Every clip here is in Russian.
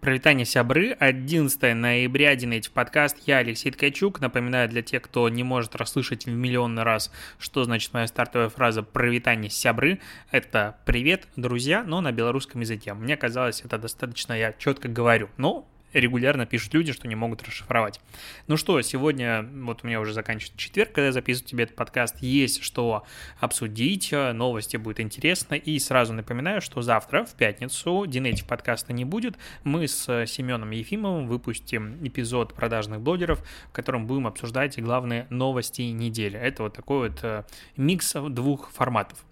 Провитание сябры, 11 ноября, Динейтив подкаст, я Алексей Ткачук. Напоминаю для тех, кто не может расслышать в миллионный раз, что значит моя стартовая фраза «провитание сябры». Это «привет, друзья», но на белорусском языке. Мне казалось, это достаточно я четко говорю. Но регулярно пишут люди, что не могут расшифровать. Ну что, сегодня, вот у меня уже заканчивается четверг, когда я записываю тебе этот подкаст, есть что обсудить, новости будет интересно, и сразу напоминаю, что завтра, в пятницу, Динетив подкаста не будет, мы с Семеном Ефимовым выпустим эпизод продажных блогеров, в котором будем обсуждать главные новости недели. Это вот такой вот э, микс двух форматов.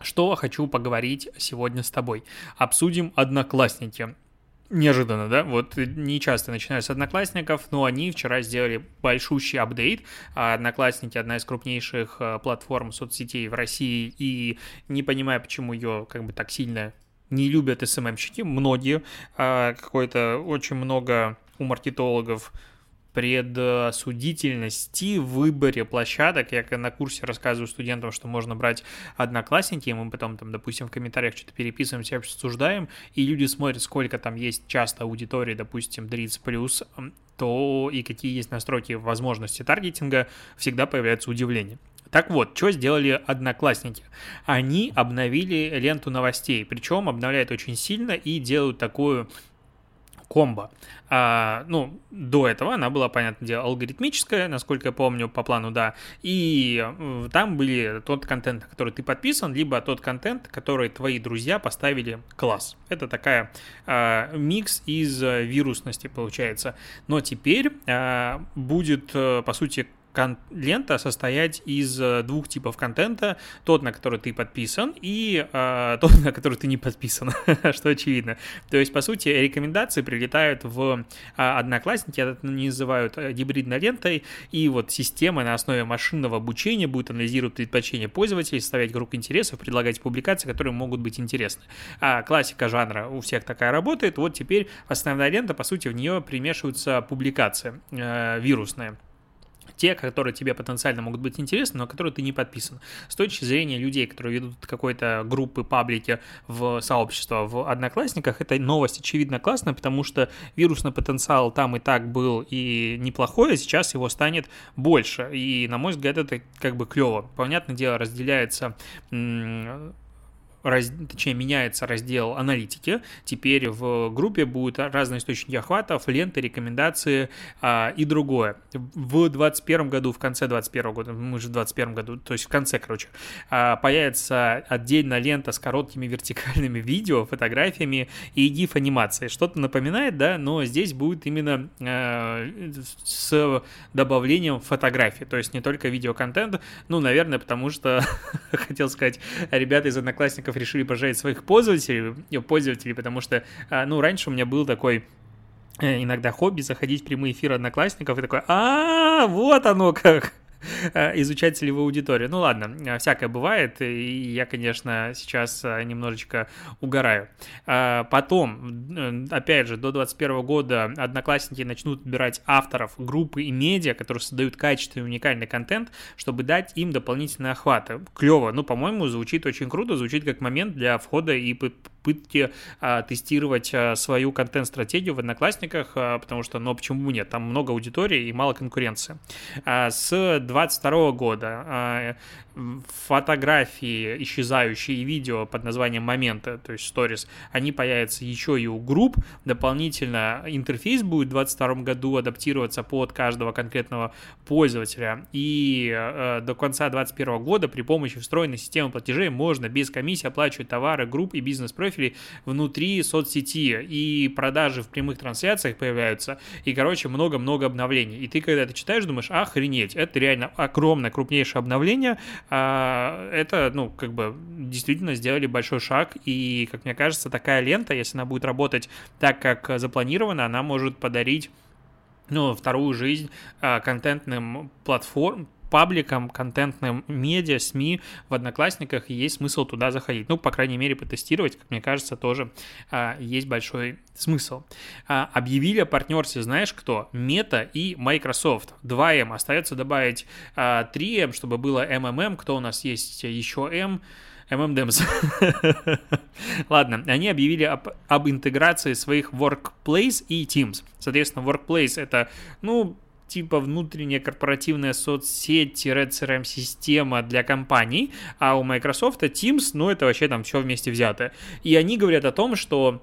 Что хочу поговорить сегодня с тобой? Обсудим одноклассники. Неожиданно, да? Вот не часто начинаю с одноклассников, но они вчера сделали большущий апдейт. А одноклассники одна из крупнейших э, платформ соцсетей в России, и не понимаю, почему ее как бы так сильно не любят СММщики, многие, а какое-то очень много у маркетологов предосудительности в выборе площадок. Я на курсе рассказываю студентам, что можно брать одноклассники, и мы потом там, допустим, в комментариях что-то переписываемся, обсуждаем, и люди смотрят, сколько там есть часто аудитории, допустим, 30 плюс, то и какие есть настройки возможности таргетинга, всегда появляется удивление. Так вот, что сделали одноклассники? Они обновили ленту новостей, причем обновляют очень сильно и делают такую комбо. А, ну, до этого она была, понятное дело, алгоритмическая, насколько я помню, по плану, да. И э, там были тот контент, на который ты подписан, либо тот контент, который твои друзья поставили класс. Это такая а, микс из э, вирусности получается. Но теперь а, будет, э, по сути, лента состоять из э, двух типов контента. Тот, на который ты подписан, и э, тот, на который ты не подписан, что очевидно. То есть, по сути, рекомендации прилетают в э, Одноклассники, это называют э, гибридной лентой, и вот система на основе машинного обучения будет анализировать предпочтения пользователей, составлять круг интересов, предлагать публикации, которые могут быть интересны. А классика жанра у всех такая работает. Вот теперь основная лента, по сути, в нее примешиваются публикации э, вирусные те, которые тебе потенциально могут быть интересны, но которые ты не подписан. С точки зрения людей, которые ведут какой-то группы, паблики в сообщество в Одноклассниках, эта новость очевидно классная, потому что вирусный потенциал там и так был и неплохой, а сейчас его станет больше. И, на мой взгляд, это как бы клево. Понятное дело, разделяется раз, точнее, меняется раздел аналитики. Теперь в группе будут разные источники охватов, ленты, рекомендации а, и другое. В 2021 году, в конце 2021 года, мы же в 2021 году, то есть в конце, короче, а, появится отдельная лента с короткими вертикальными видео, фотографиями и GIF-анимацией. Что-то напоминает, да, но здесь будет именно а, с добавлением фотографий, то есть не только видеоконтент, ну, наверное, потому что, хотел сказать, ребята из Одноклассников решили пожалеть своих пользователей, э, пользователей, потому что, а, ну, раньше у меня был такой э, иногда хобби заходить в прямые эфиры одноклассников и такой, а, вот оно как. Э, изучать целевую аудиторию. Ну ладно, э, всякое бывает, и я, конечно, сейчас э, немножечко угораю. Потом, опять же, до 2021 года одноклассники начнут отбирать авторов группы и медиа, которые создают качественный уникальный контент, чтобы дать им дополнительные охваты. Клево, ну, по-моему, звучит очень круто, звучит как момент для входа и попытки а, тестировать а, свою контент-стратегию в Одноклассниках, а, потому что, ну, почему нет, там много аудитории и мало конкуренции. С 22 года фотографии, исчезающие видео под названием «Моменты», то есть stories, они появятся еще и у групп. Дополнительно интерфейс будет в 2022 году адаптироваться под каждого конкретного пользователя. И до конца 2021 года при помощи встроенной системы платежей можно без комиссии оплачивать товары групп и бизнес-профилей внутри соцсети. И продажи в прямых трансляциях появляются. И, короче, много-много обновлений. И ты, когда это читаешь, думаешь, охренеть, это реально огромное, крупнейшее обновление, а, это, ну, как бы действительно сделали большой шаг, и, как мне кажется, такая лента, если она будет работать так, как запланировано, она может подарить ну, вторую жизнь а, контентным платформ, пабликам, контентным медиа, СМИ в Одноклассниках, есть смысл туда заходить. Ну, по крайней мере, потестировать, как мне кажется, тоже а, есть большой смысл. А, объявили о партнерстве, знаешь кто? Мета и Microsoft. 2M. Остается добавить а, 3M, чтобы было MMM. Кто у нас есть еще M? M&M's. Ладно, они объявили об, об интеграции своих Workplace и Teams. Соответственно, Workplace это, ну, типа внутренняя корпоративная соцсеть-CRM-система для компаний, а у Microsoft Teams, ну, это вообще там все вместе взято. И они говорят о том, что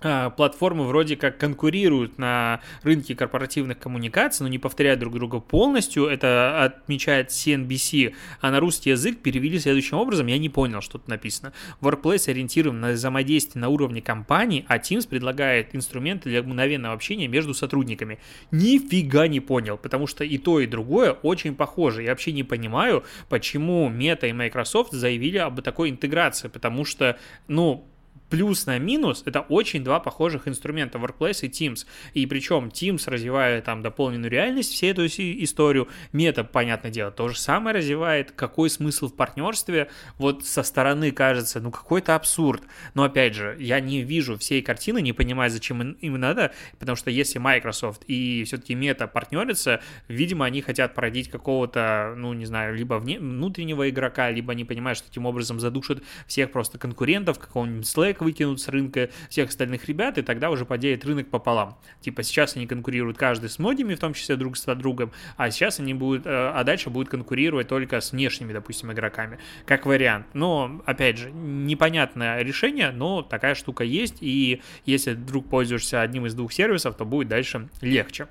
платформы вроде как конкурируют на рынке корпоративных коммуникаций, но не повторяют друг друга полностью. Это отмечает CNBC, а на русский язык перевели следующим образом. Я не понял, что тут написано. Workplace ориентирован на взаимодействие на уровне компании, а Teams предлагает инструменты для мгновенного общения между сотрудниками. Нифига не понял, потому что и то, и другое очень похоже. Я вообще не понимаю, почему Meta и Microsoft заявили об такой интеграции, потому что, ну, плюс на минус это очень два похожих инструмента Workplace и Teams. И причем Teams развивает там дополненную реальность, всю эту историю. Мета, понятное дело, то же самое развивает. Какой смысл в партнерстве? Вот со стороны кажется, ну какой-то абсурд. Но опять же, я не вижу всей картины, не понимаю, зачем им надо, потому что если Microsoft и все-таки Мета партнерятся, видимо, они хотят породить какого-то, ну не знаю, либо вне, внутреннего игрока, либо они понимают, что таким образом задушат всех просто конкурентов, какого-нибудь Slack, человек выкинут с рынка всех остальных ребят, и тогда уже поделит рынок пополам. Типа сейчас они конкурируют каждый с модами, в том числе друг с другом, а сейчас они будут, э, а дальше будут конкурировать только с внешними, допустим, игроками, как вариант. Но, опять же, непонятное решение, но такая штука есть, и если вдруг пользуешься одним из двух сервисов, то будет дальше легче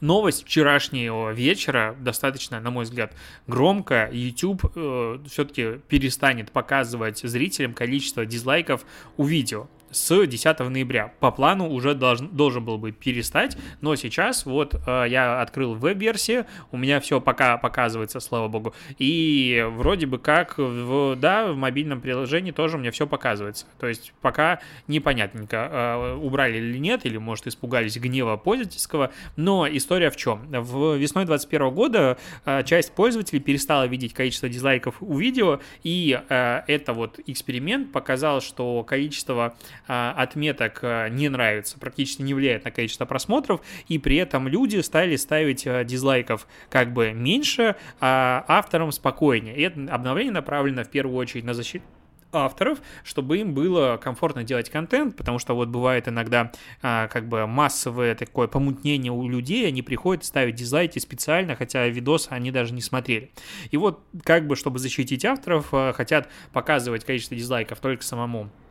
новость вчерашнего вечера достаточно, на мой взгляд, громко. YouTube э, все-таки перестанет показывать зрителям количество дизлайков у видео с 10 ноября. По плану уже должен, должен был бы перестать, но сейчас вот э, я открыл веб-версию, у меня все пока показывается, слава богу, и вроде бы как, в, да, в мобильном приложении тоже у меня все показывается. То есть пока непонятненько, э, убрали или нет, или, может, испугались гнева пользовательского, но история в чем? В весной 2021 года э, часть пользователей перестала видеть количество дизлайков у видео, и э, это вот эксперимент показал, что количество отметок а, не нравится, практически не влияет на количество просмотров, и при этом люди стали ставить а, дизлайков как бы меньше, а авторам спокойнее. И это обновление направлено в первую очередь на защиту авторов, чтобы им было комфортно делать контент, потому что вот бывает иногда а, как бы массовое такое помутнение у людей, они приходят ставить дизлайки специально, хотя видос они даже не смотрели. И вот как бы, чтобы защитить авторов, а, хотят показывать количество дизлайков только самому а,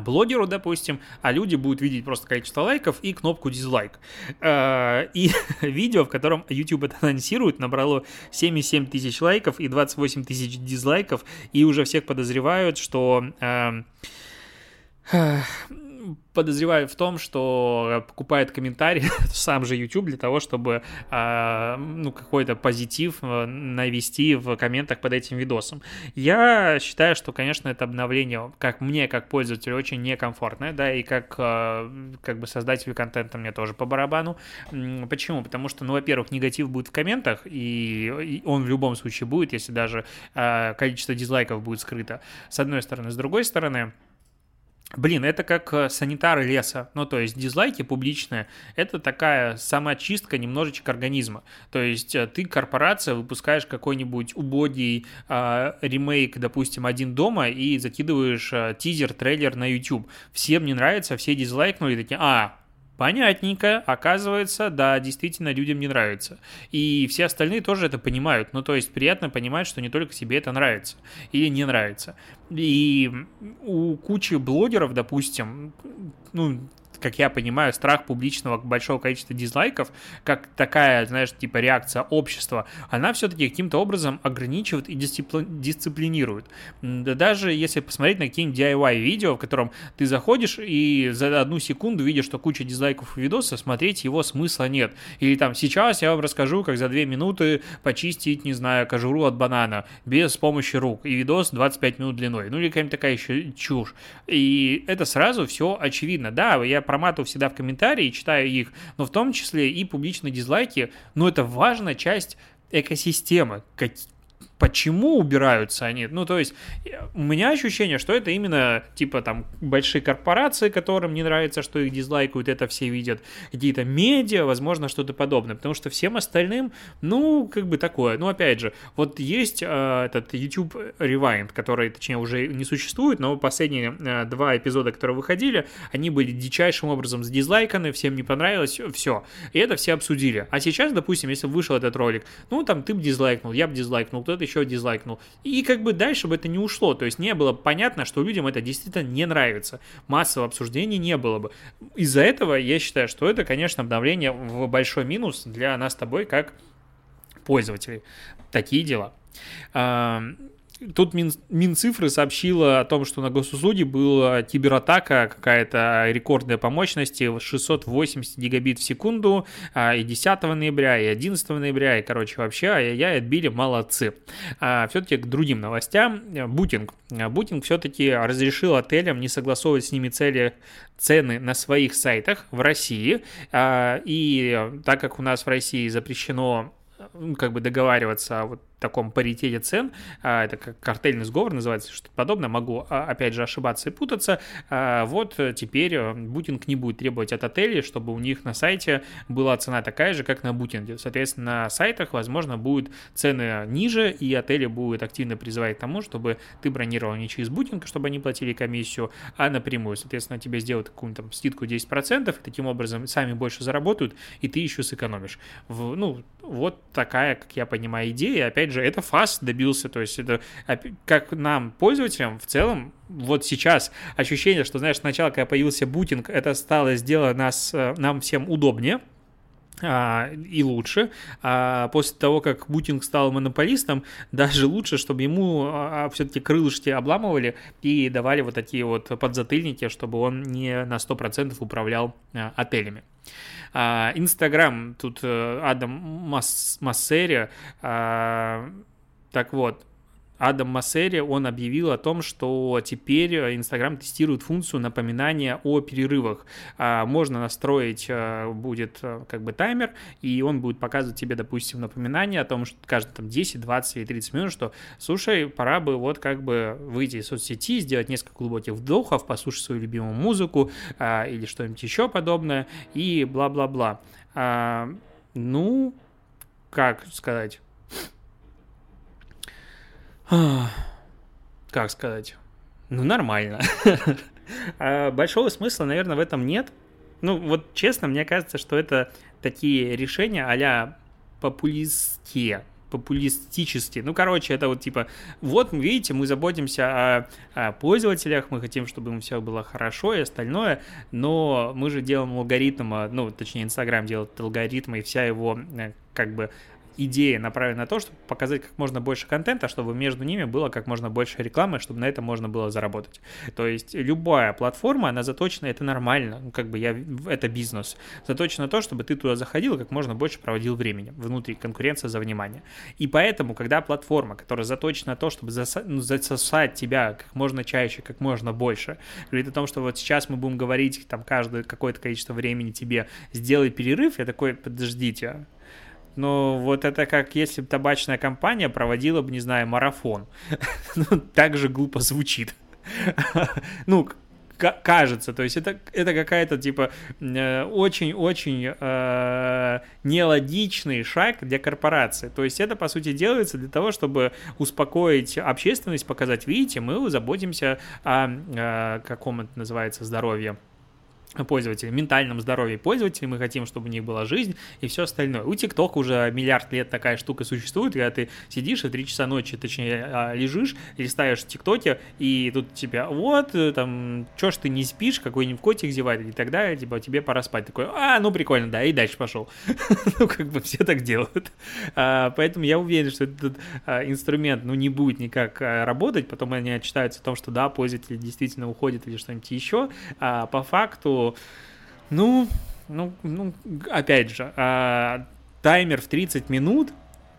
блогеру, допустим, а люди будут видеть просто количество лайков и кнопку дизлайк. А, и видео, в котором YouTube это анонсирует, набрало 77 тысяч лайков и 28 тысяч дизлайков, и уже всех подозревают, что... А, подозреваю в том, что покупает комментарий сам же YouTube для того, чтобы э, ну, какой-то позитив э, навести в комментах под этим видосом. Я считаю, что, конечно, это обновление, как мне, как пользователю, очень некомфортное, да, и как, э, как бы создателю контента мне тоже по барабану. Почему? Потому что, ну, во-первых, негатив будет в комментах, и он в любом случае будет, если даже э, количество дизлайков будет скрыто, с одной стороны. С другой стороны, Блин, это как э, санитары леса, ну то есть дизлайки публичные, это такая самоочистка немножечко организма. То есть э, ты, корпорация, выпускаешь какой-нибудь убогий э, ремейк, допустим, «Один дома» и закидываешь э, тизер, трейлер на YouTube. Всем не нравится, все дизлайкнули, такие, а, Понятненько, оказывается, да, действительно людям не нравится. И все остальные тоже это понимают. Ну, то есть приятно понимать, что не только себе это нравится или не нравится. И у кучи блогеров, допустим, ну, как я понимаю, страх публичного большого количества дизлайков, как такая, знаешь, типа реакция общества, она все-таки каким-то образом ограничивает и дисциплинирует. Даже если посмотреть на какие-нибудь DIY-видео, в котором ты заходишь и за одну секунду видишь, что куча дизлайков у видоса, смотреть его смысла нет. Или там, сейчас я вам расскажу, как за две минуты почистить, не знаю, кожуру от банана без помощи рук. И видос 25 минут длиной. Ну или какая-нибудь такая еще чушь. И это сразу все очевидно. Да, я проматываю всегда в комментарии, читаю их, но в том числе и публичные дизлайки, но это важная часть экосистемы. Как, почему убираются они? Ну, то есть, у меня ощущение, что это именно, типа, там, большие корпорации, которым не нравится, что их дизлайкают, это все видят, какие-то медиа, возможно, что-то подобное, потому что всем остальным, ну, как бы такое. Ну, опять же, вот есть э, этот YouTube Rewind, который, точнее, уже не существует, но последние э, два эпизода, которые выходили, они были дичайшим образом сдизлайканы, всем не понравилось, все. И это все обсудили. А сейчас, допустим, если вышел этот ролик, ну, там, ты бы дизлайкнул, я бы дизлайкнул, кто-то еще дизлайкнул. И как бы дальше бы это не ушло. То есть не было понятно, что людям это действительно не нравится. Массового обсуждения не было бы. Из-за этого я считаю, что это, конечно, обновление в большой минус для нас с тобой как пользователей. Такие дела. Тут Мин, Минцифры сообщила о том, что на госуслуге была кибератака какая-то рекордная по мощности, 680 гигабит в секунду, а, и 10 ноября, и 11 ноября, и, короче, вообще, ай-яй-яй, отбили, молодцы. А, все-таки к другим новостям. Бутинг. Бутинг все-таки разрешил отелям не согласовывать с ними цели, цены на своих сайтах в России, а, и так как у нас в России запрещено как бы договариваться вот таком паритете цен, а, это как картельный сговор называется, что-то подобное, могу а, опять же ошибаться и путаться, а, вот теперь э, Бутинг не будет требовать от отелей, чтобы у них на сайте была цена такая же, как на Бутинге. Соответственно, на сайтах, возможно, будут цены ниже, и отели будут активно призывать к тому, чтобы ты бронировал не через Бутинг, чтобы они платили комиссию, а напрямую. Соответственно, тебе сделают какую-нибудь там скидку 10%, и таким образом сами больше заработают, и ты еще сэкономишь. В, ну, вот такая, как я понимаю, идея. Опять же, это фаст добился, то есть это как нам, пользователям, в целом, вот сейчас ощущение, что, знаешь, сначала, когда появился бутинг, это стало сделать нас, э, нам всем удобнее, а, и лучше. А после того, как Бутинг стал монополистом, даже лучше, чтобы ему а, все-таки крылышки обламывали и давали вот такие вот подзатыльники, чтобы он не на 100% управлял а, отелями. Инстаграм, тут э, Адам Массери, так вот, Адам Массери, он объявил о том, что теперь Инстаграм тестирует функцию напоминания о перерывах. А, можно настроить э, будет э, как бы таймер, и он будет показывать тебе, допустим, напоминание о том, что каждые там 10, 20 или 30 минут, что, слушай, пора бы вот как бы выйти из соцсети, сделать несколько глубоких вдохов, послушать свою любимую музыку а, или что-нибудь еще подобное, и бла-бла-бла. А, ну, как сказать как сказать, ну нормально. А большого смысла, наверное, в этом нет. Ну вот честно, мне кажется, что это такие решения а-ля популистские, популистические. Ну, короче, это вот типа, вот, видите, мы заботимся о, о пользователях, мы хотим, чтобы им все было хорошо и остальное, но мы же делаем алгоритм, а, ну, точнее, Инстаграм делает алгоритмы, и вся его э, как бы идея направлена на то, чтобы показать как можно больше контента, чтобы между ними было как можно больше рекламы, чтобы на это можно было заработать. То есть любая платформа, она заточена, это нормально, ну, как бы я, это бизнес, заточена на то, чтобы ты туда заходил и как можно больше проводил времени внутри, конкуренция за внимание. И поэтому, когда платформа, которая заточена на то, чтобы засо- ну, засосать тебя как можно чаще, как можно больше, говорит о том, что вот сейчас мы будем говорить там каждое какое-то количество времени тебе сделай перерыв, я такой, подождите, но вот это как если бы табачная компания проводила бы, не знаю, марафон. ну, так же глупо звучит. ну, кажется, то есть это, это какая-то типа очень-очень э, э, нелогичный шаг для корпорации. То есть это, по сути, делается для того, чтобы успокоить общественность, показать, видите, мы заботимся о, о э, каком это называется здоровье пользователей, ментальном здоровье пользователей, мы хотим, чтобы у них была жизнь и все остальное. У ТикТока уже миллиард лет такая штука существует, когда ты сидишь и три часа ночи, точнее, а, лежишь, листаешь в ТикТоке, и тут тебя, вот, э, там, чё ж ты не спишь, какой-нибудь котик зевает и так далее, типа, тебе пора спать. Такой, а, ну прикольно, да, и дальше пошел. ну, как бы все так делают. А, поэтому я уверен, что этот а, инструмент, ну, не будет никак работать, потом они отчитаются о том, что да, пользователь действительно уходит или что-нибудь еще. По факту ну, ну, ну, опять же, а, таймер в 30 минут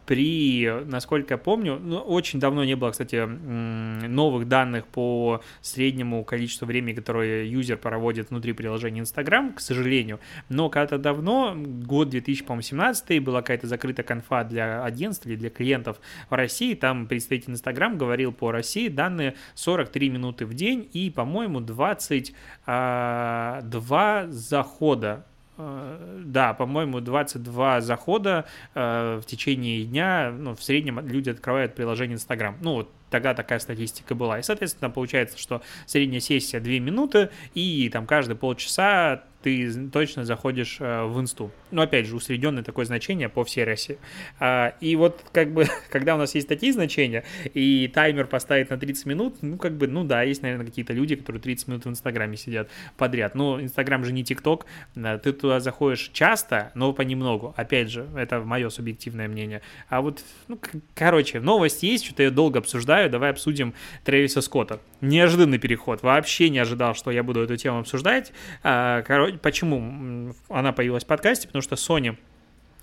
при, насколько я помню, ну, очень давно не было, кстати, новых данных по среднему количеству времени, которое юзер проводит внутри приложения Instagram, к сожалению, но когда-то давно, год 2017, была какая-то закрытая конфа для агентств или для клиентов в России, там представитель Instagram говорил по России данные 43 минуты в день и, по-моему, 22 а, захода да, по-моему, 22 захода э, в течение дня, ну, в среднем люди открывают приложение Instagram. Ну, вот тогда такая статистика была. И, соответственно, получается, что средняя сессия 2 минуты, и там каждые полчаса ты точно заходишь э, в инсту. Ну, опять же, усредненное такое значение по всей России. А, и вот, как бы, когда у нас есть такие значения, и таймер поставить на 30 минут, ну, как бы, ну да, есть, наверное, какие-то люди, которые 30 минут в Инстаграме сидят подряд. Но Инстаграм же не ТикТок, ты туда заходишь часто, но понемногу. Опять же, это мое субъективное мнение. А вот, ну, короче, новость есть, что-то я долго обсуждаю, давай обсудим Трэвиса Скотта. Неожиданный переход, вообще не ожидал, что я буду эту тему обсуждать. А, короче, почему она появилась в подкасте, потому что Sony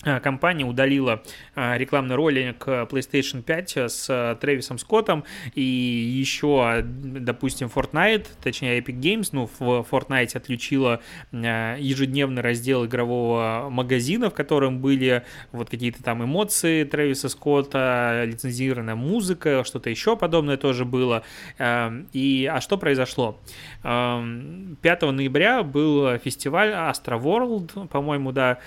компания удалила а, рекламный ролик PlayStation 5 с а, Трэвисом Скоттом и еще, допустим, Fortnite, точнее Epic Games, ну, в Fortnite отключила ежедневный раздел игрового магазина, в котором были вот какие-то там эмоции Трэвиса Скотта, лицензированная музыка, что-то еще подобное тоже было. И, а что произошло? 5 ноября был фестиваль Astro World, по-моему, да,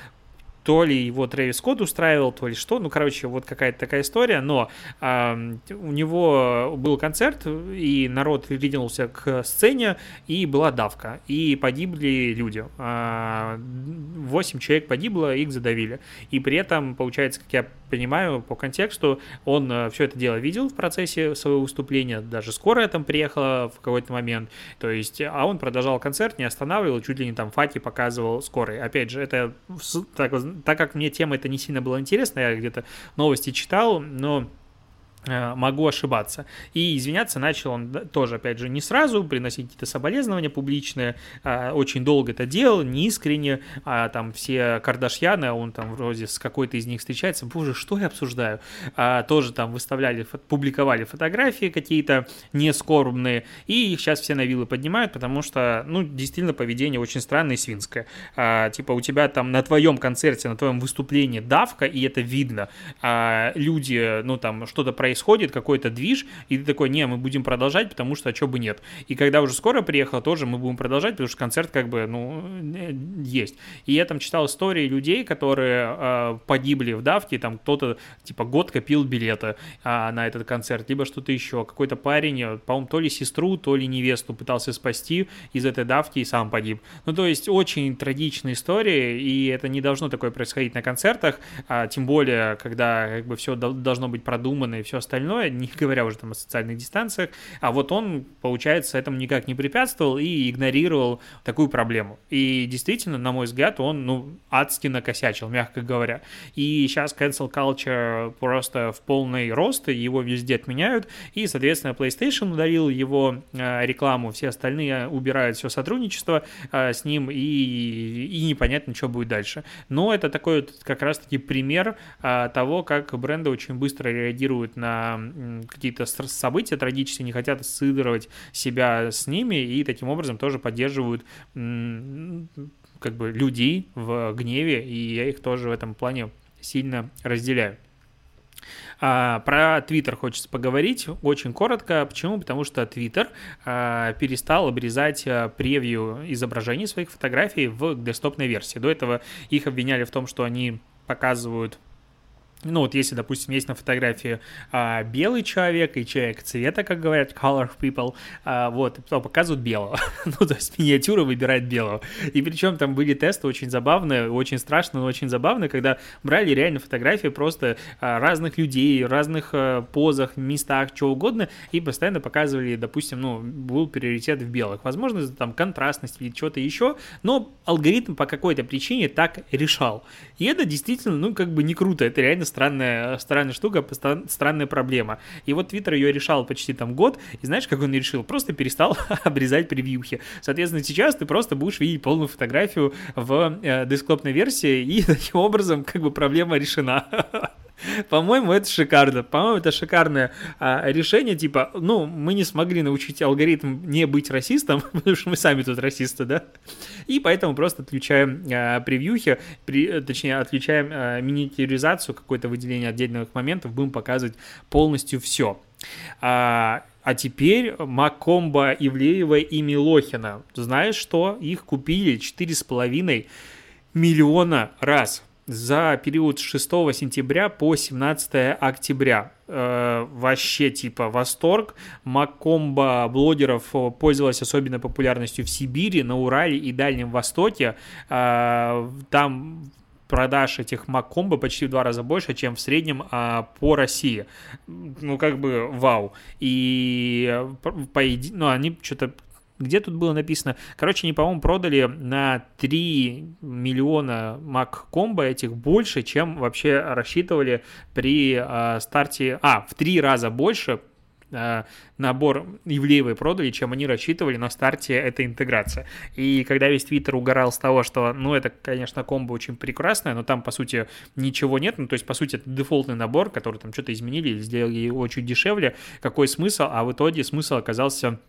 то ли его Трэвис Скотт устраивал, то ли что, ну, короче, вот какая-то такая история, но э, у него был концерт, и народ ринулся к сцене, и была давка, и погибли люди. Восемь человек погибло, их задавили. И при этом, получается, как я понимаю по контексту, он э, все это дело видел в процессе своего выступления, даже скорая там приехала в какой-то момент, то есть, а он продолжал концерт, не останавливал, чуть ли не там факи показывал скорой. Опять же, это так, так как мне тема это не сильно была интересна, я где-то новости читал, но могу ошибаться. И извиняться начал он тоже, опять же, не сразу, приносить какие-то соболезнования публичные, а, очень долго это делал, неискренне, а там все Кардашьяны, он там вроде с какой-то из них встречается, боже, что я обсуждаю, а, тоже там выставляли, публиковали фотографии какие-то нескорбные, и их сейчас все на вилы поднимают, потому что, ну, действительно, поведение очень странное и свинское. А, типа у тебя там на твоем концерте, на твоем выступлении давка, и это видно, а, люди, ну, там, что-то происходит, происходит какой-то движ, и ты такой, не, мы будем продолжать, потому что а что бы нет. И когда уже скоро приехала, тоже мы будем продолжать, потому что концерт как бы, ну, э, есть. И я там читал истории людей, которые э, погибли в давке, там кто-то, типа, год копил билеты э, на этот концерт, либо что-то еще. Какой-то парень, э, по-моему, то ли сестру, то ли невесту пытался спасти из этой давки и сам погиб. Ну, то есть очень трагичная история, и это не должно такое происходить на концертах, а тем более, когда как бы все должно быть продумано и все остальное, не говоря уже там о социальных дистанциях, а вот он, получается, этому никак не препятствовал и игнорировал такую проблему. И действительно, на мой взгляд, он, ну, адски накосячил, мягко говоря. И сейчас cancel culture просто в полный рост, его везде отменяют, и, соответственно, PlayStation ударил его э, рекламу, все остальные убирают все сотрудничество э, с ним, и, и непонятно, что будет дальше. Но это такой вот как раз-таки пример э, того, как бренды очень быстро реагируют на какие-то события трагические, не хотят ассоциировать себя с ними и таким образом тоже поддерживают как бы людей в гневе, и я их тоже в этом плане сильно разделяю. А, про Твиттер хочется поговорить очень коротко. Почему? Потому что Твиттер а, перестал обрезать а, превью изображений своих фотографий в десктопной версии. До этого их обвиняли в том, что они показывают ну вот если, допустим, есть на фотографии а, белый человек и человек цвета, как говорят, color people, а, вот, то показывают белого. ну, то есть миниатюра выбирает белого. И причем там были тесты очень забавные, очень страшные, но очень забавные, когда брали реально фотографии просто а, разных людей, разных а, позах, местах, что угодно, и постоянно показывали, допустим, ну, был приоритет в белых. Возможно, там контрастность или что-то еще, но алгоритм по какой-то причине так решал. И это действительно, ну, как бы не круто, это реально странная, странная штука, странная проблема. И вот Твиттер ее решал почти там год, и знаешь, как он решил? Просто перестал обрезать превьюхи. Соответственно, сейчас ты просто будешь видеть полную фотографию в э, десктопной версии, и таким образом как бы проблема решена. По-моему, это шикарно. По-моему, это шикарное а, решение. Типа, ну, мы не смогли научить алгоритм не быть расистом, потому что мы сами тут расисты, да? И поэтому просто отключаем а, превьюхи, при, точнее, отключаем а, миниатюризацию, какое-то выделение отдельных моментов, будем показывать полностью все. А, а теперь Макомба, Ивлеева и Милохина. Знаешь что? Их купили 4,5 миллиона раз за период с 6 сентября по 17 октября. Э, вообще типа восторг. Макомба блогеров пользовалась особенной популярностью в Сибири, на Урале и Дальнем Востоке. Э, там продаж этих Макомбо почти в два раза больше, чем в среднем а, по России. Ну, как бы вау. И по, ну, они что-то где тут было написано? Короче, они, по-моему, продали на 3 миллиона Mac Combo этих больше, чем вообще рассчитывали при э, старте... А, в три раза больше э, набор Ивлеевой продали, чем они рассчитывали на старте этой интеграции. И когда весь Твиттер угорал с того, что, ну, это, конечно, комбо очень прекрасное, но там, по сути, ничего нет, ну, то есть, по сути, это дефолтный набор, который там что-то изменили или сделали его чуть дешевле, какой смысл, а в итоге смысл оказался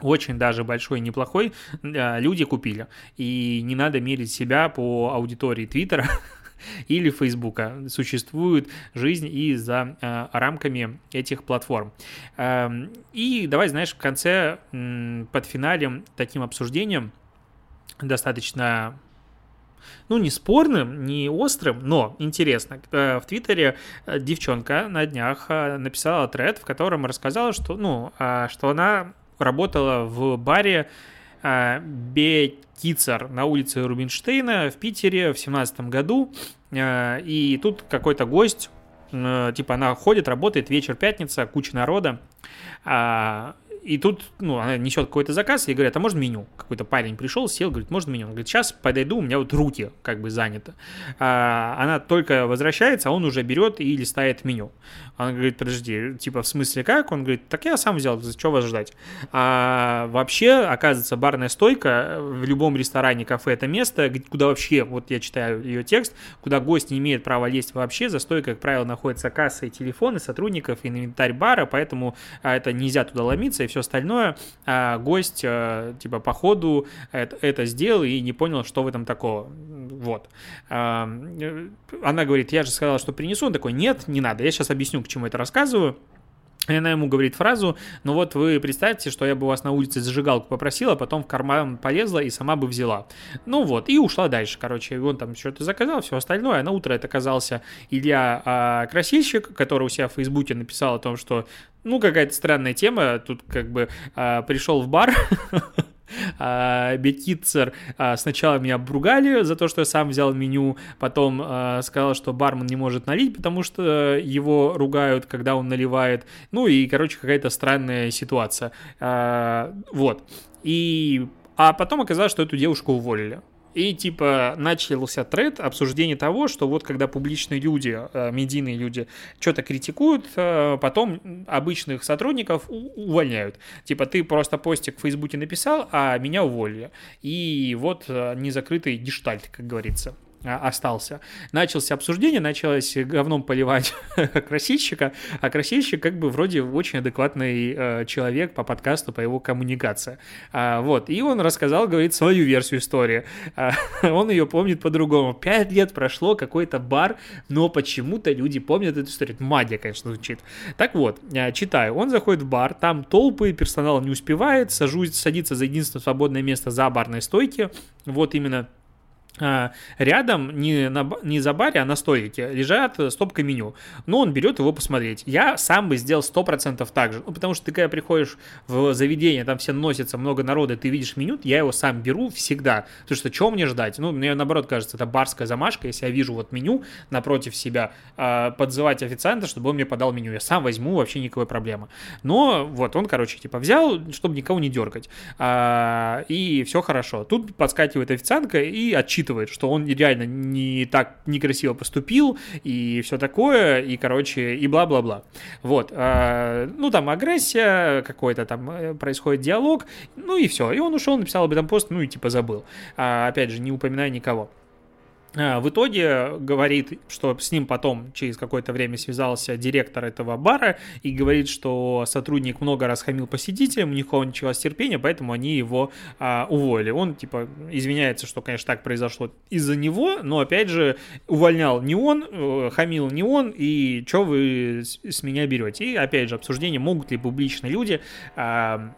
очень даже большой неплохой, э, люди купили. И не надо мерить себя по аудитории Твиттера или Фейсбука. Существует жизнь и за э, рамками этих платформ. Э, и давай, знаешь, в конце под финалем таким обсуждением достаточно ну, не спорным, не острым, но интересно. Э, в Твиттере девчонка на днях написала тред, в котором рассказала, что, ну, что она работала в баре э, Бекицер на улице Рубинштейна в Питере в семнадцатом году. Э, и тут какой-то гость, э, типа она ходит, работает, вечер пятница, куча народа. И тут, ну, она несет какой-то заказ, и говорят, а можно меню? Какой-то парень пришел, сел, говорит, можно меню? Он говорит, сейчас подойду, у меня вот руки как бы заняты. А, она только возвращается, а он уже берет и листает меню. Она говорит, подожди, типа, в смысле как? Он говорит, так я сам взял, что вас ждать? А вообще, оказывается, барная стойка в любом ресторане, кафе это место, куда вообще, вот я читаю ее текст, куда гость не имеет права лезть вообще, за стойкой, как правило, находятся касса и телефоны сотрудников, инвентарь бара, поэтому а, это нельзя туда ломиться, и все остальное, а гость, а, типа, по ходу это, это сделал и не понял, что в этом такого. Вот. А, она говорит, я же сказала, что принесу. Он такой, нет, не надо, я сейчас объясню, к чему это рассказываю. И она ему говорит фразу, ну вот вы представьте, что я бы у вас на улице зажигалку попросила, потом в карман полезла и сама бы взяла. Ну вот, и ушла дальше, короче, он там что-то заказал, все остальное, а на утро это оказался Илья а, Красильщик, который у себя в Фейсбуке написал о том, что ну, какая-то странная тема. Тут как бы а, пришел в бар, Бекитцер а, сначала меня обругали за то, что я сам взял меню, потом а, сказал, что бармен не может налить, потому что его ругают, когда он наливает. Ну и, короче, какая-то странная ситуация. А, вот. И а потом оказалось, что эту девушку уволили. И типа начался тред обсуждения того, что вот когда публичные люди, э, медийные люди что-то критикуют, э, потом обычных сотрудников увольняют. Типа ты просто постик в Фейсбуке написал, а меня уволили. И вот э, незакрытый гештальт, как говорится. А, остался. Началось обсуждение, началось говном поливать красильщика, а красильщик как бы вроде очень адекватный э, человек по подкасту, по его коммуникации. А, вот, и он рассказал, говорит, свою версию истории. А, он ее помнит по-другому. Пять лет прошло, какой-то бар, но почему-то люди помнят эту историю. Магия, конечно, звучит. Так вот, а, читаю. Он заходит в бар, там толпы, персонал не успевает, сажусь, садится за единственное свободное место за барной стойки. Вот именно рядом не, на, не за баре, а на столике лежат стопка меню. Но он берет его посмотреть. Я сам бы сделал 100% так же. Ну, потому что ты когда приходишь в заведение, там все носятся, много народа, ты видишь меню, я его сам беру всегда. Потому что что мне ждать? Ну, мне наоборот кажется, это барская замашка. Если я вижу вот меню напротив себя, а, подзывать официанта, чтобы он мне подал меню. Я сам возьму, вообще никакой проблемы. Но вот он, короче, типа взял, чтобы никого не дергать. А, и все хорошо. Тут подскакивает официантка и отчитывает учитывает, что он реально не так некрасиво поступил и все такое, и, короче, и бла-бла-бла. Вот. А, ну, там агрессия, какой-то там э, происходит диалог, ну и все. И он ушел, написал об этом пост, ну и типа забыл. А, опять же, не упоминая никого. А, в итоге говорит, что с ним потом через какое-то время связался директор этого бара и говорит, что сотрудник много раз хамил посетителям, у них началось терпение, поэтому они его а, уволили. Он, типа, извиняется, что, конечно, так произошло из-за него, но, опять же, увольнял не он, э, хамил не он, и что вы с меня берете? И, опять же, обсуждение, могут ли публично люди а,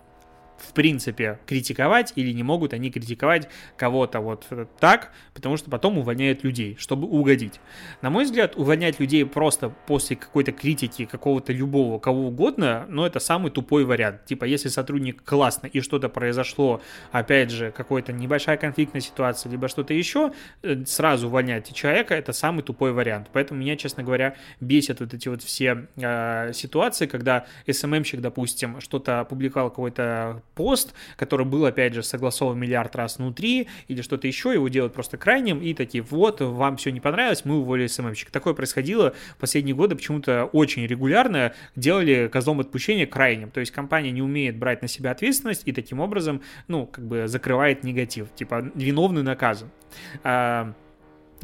в принципе, критиковать или не могут они критиковать кого-то вот так, потому что потом увольняют людей, чтобы угодить. На мой взгляд, увольнять людей просто после какой-то критики какого-то любого, кого угодно, ну, это самый тупой вариант. Типа, если сотрудник классно и что-то произошло, опять же, какая-то небольшая конфликтная ситуация, либо что-то еще, э, сразу увольнять человека, это самый тупой вариант. Поэтому меня, честно говоря, бесят вот эти вот все э, ситуации, когда СММщик, допустим, что-то опубликовал какой-то пост, который был, опять же, согласован миллиард раз внутри, или что-то еще, его делают просто крайним, и такие, вот, вам все не понравилось, мы уволили СММщика. Такое происходило в последние годы почему-то очень регулярно, делали козлом отпущения крайним, то есть компания не умеет брать на себя ответственность, и таким образом, ну, как бы закрывает негатив, типа, виновный наказан.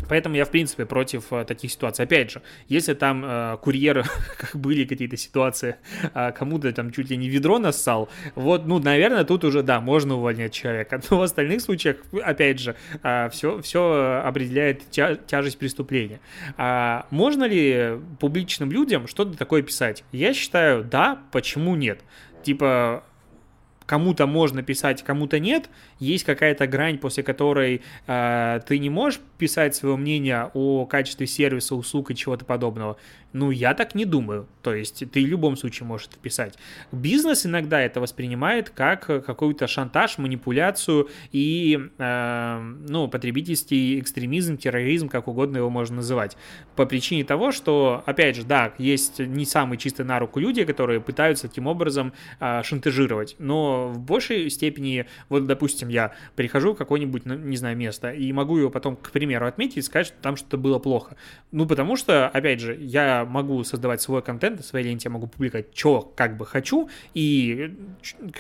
А, Поэтому я, в принципе, против э, таких ситуаций. Опять же, если там э, курьеры, были какие-то ситуации, э, кому-то там чуть ли не ведро нассал, вот, ну, наверное, тут уже, да, можно увольнять человека. Но в остальных случаях, опять же, э, все, все определяет тя тяжесть преступления. А можно ли публичным людям что-то такое писать? Я считаю, да, почему нет? Типа, кому-то можно писать, кому-то нет, есть какая-то грань, после которой э, ты не можешь писать свое мнение о качестве сервиса, услуг и чего-то подобного. Ну, я так не думаю. То есть ты в любом случае можешь это писать. Бизнес иногда это воспринимает как какой-то шантаж, манипуляцию и, э, ну, потребительский экстремизм, терроризм, как угодно его можно называть. По причине того, что, опять же, да, есть не самые чистые на руку люди, которые пытаются таким образом э, шантажировать. Но в большей степени, вот, допустим, я прихожу в какое-нибудь, ну, не знаю, место и могу его потом, к примеру, отметить и сказать, что там что-то было плохо. Ну, потому что, опять же, я могу создавать свой контент, в своей ленте я могу публиковать, что как бы хочу, и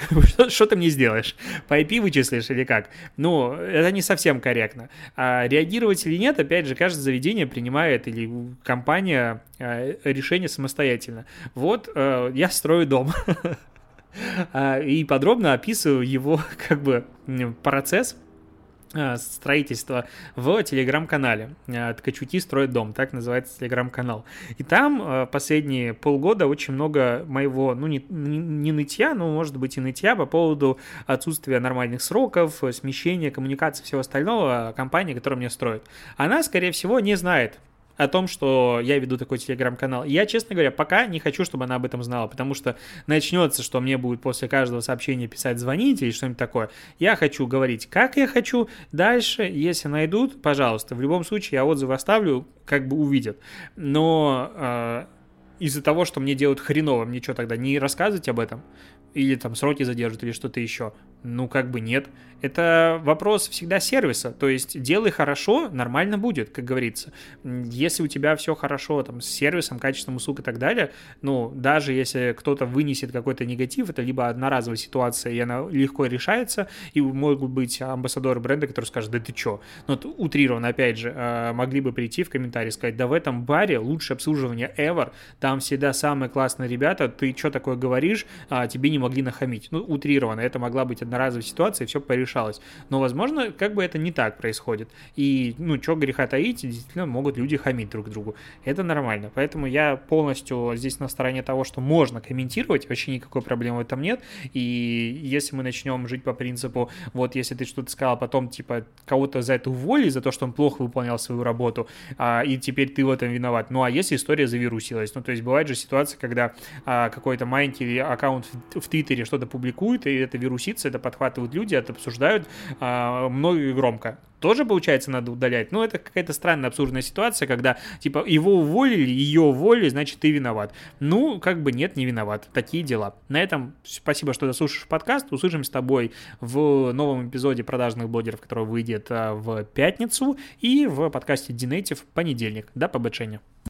что ты мне сделаешь? По IP вычислишь или как? Ну, это не совсем корректно. А реагировать или нет, опять же, каждое заведение принимает или компания а, решение самостоятельно. Вот э, я строю дом. А, и подробно описываю его как бы процесс, Э, строительства в телеграм-канале. Э, Ткачуки строит дом, так называется телеграм-канал. И там последние полгода очень много моего, ну, не, не нытья, но, может быть, и нытья по поводу отсутствия нормальных сроков, смещения, коммуникации, всего остального компании, которая мне строит. Она, скорее всего, не знает о том, что я веду такой телеграм-канал. Я, честно говоря, пока не хочу, чтобы она об этом знала, потому что начнется, что мне будет после каждого сообщения писать «звонить» или что-нибудь такое. Я хочу говорить, как я хочу. Дальше, если найдут, пожалуйста, в любом случае я отзывы оставлю, как бы увидят. Но э, из-за того, что мне делают хреново, мне что тогда, не рассказывать об этом? Или там сроки задержат, или что-то еще? Ну, как бы нет. Это вопрос всегда сервиса. То есть делай хорошо, нормально будет, как говорится. Если у тебя все хорошо там с сервисом, качеством услуг и так далее, ну, даже если кто-то вынесет какой-то негатив, это либо одноразовая ситуация, и она легко решается, и могут быть амбассадоры бренда, которые скажут, да ты чё? Ну, вот утрированно, опять же, а, могли бы прийти в комментарии и сказать, да в этом баре лучшее обслуживание ever, там всегда самые классные ребята, ты что такое говоришь, а тебе не могли нахамить. Ну, утрированно, это могла быть одноразовая ситуация, и все порешалось. Но, возможно, как бы это не так происходит. И, ну, что греха таить, действительно могут люди хамить друг другу. Это нормально. Поэтому я полностью здесь на стороне того, что можно комментировать, вообще никакой проблемы в этом нет. И если мы начнем жить по принципу, вот, если ты что-то сказал, потом, типа, кого-то за это уволили, за то, что он плохо выполнял свою работу, а, и теперь ты в этом виноват. Ну, а если история завирусилась? Ну, то есть бывает же ситуация, когда а, какой-то маленький аккаунт в, в Твиттере что-то публикует, и это вирусится, это подхватывают люди, это обсуждают а, много и громко тоже, получается, надо удалять. Ну, это какая-то странная, абсурдная ситуация, когда, типа, его уволили, ее уволили, значит, ты виноват. Ну, как бы нет, не виноват. Такие дела. На этом спасибо, что дослушаешь подкаст. Услышим с тобой в новом эпизоде продажных блогеров, который выйдет а, в пятницу, и в подкасте Dinative в понедельник. До побочения.